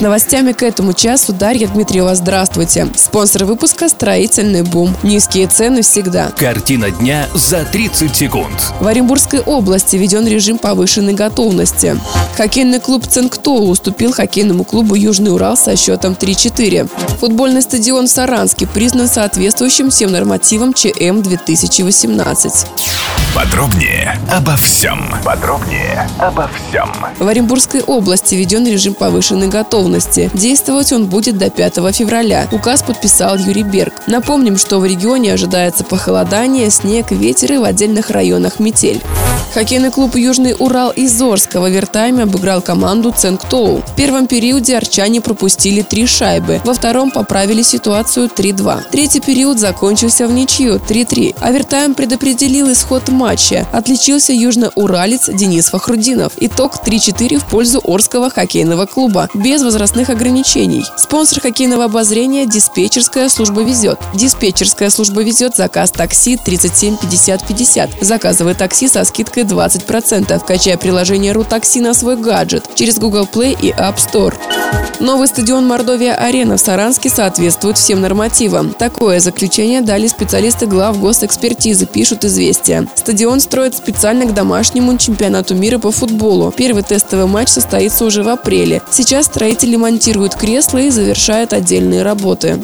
С новостями к этому часу Дарья Дмитриева. Здравствуйте. Спонсор выпуска «Строительный бум». Низкие цены всегда. Картина дня за 30 секунд. В Оренбургской области введен режим повышенной готовности. Хоккейный клуб «Цинктоу» уступил хоккейному клубу «Южный Урал» со счетом 3-4. Футбольный стадион в Саранске признан соответствующим всем нормативам ЧМ 2018. Подробнее обо всем. Подробнее обо всем. В Оренбургской области введен режим повышенной готовности. Действовать он будет до 5 февраля. Указ подписал Юрий Берг. Напомним, что в регионе ожидается похолодание, снег, ветер и в отдельных районах метель. Хоккейный клуб «Южный Урал» из Орска в овертайме обыграл команду «Ценктоу». В первом периоде арчане пропустили три шайбы, во втором поправили ситуацию 3-2. Третий период закончился в ничью 3-3. Овертайм предопределил исход матча. Отличился южноуралец Денис Фахрудинов. Итог 3-4 в пользу Орского хоккейного клуба, без возрастных ограничений. Спонсор хоккейного обозрения «Диспетчерская служба везет». Диспетчерская служба везет заказ такси 37 50 50. Заказывай такси со скидкой 20%. Качай приложение «Рутакси» на свой гаджет через Google Play и App Store. Новый стадион Мордовия-Арена в Саранске соответствует всем нормативам. Такое заключение дали специалисты глав госэкспертизы, пишут «Известия». Стадион строят специально к домашнему чемпионату мира по футболу. Первый тестовый матч состоится уже в апреле. Сейчас строители монтируют кресла и завершают отдельные работы.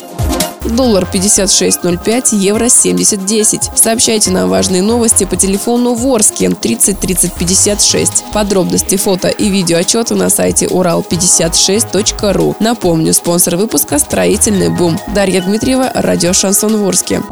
Доллар 56.05, евро 70.10. Сообщайте нам важные новости по телефону Ворске 30 30 56. Подробности фото и видео отчета на сайте урал56.ру. Напомню, спонсор выпуска «Строительный бум». Дарья Дмитриева, радио «Шансон Ворске».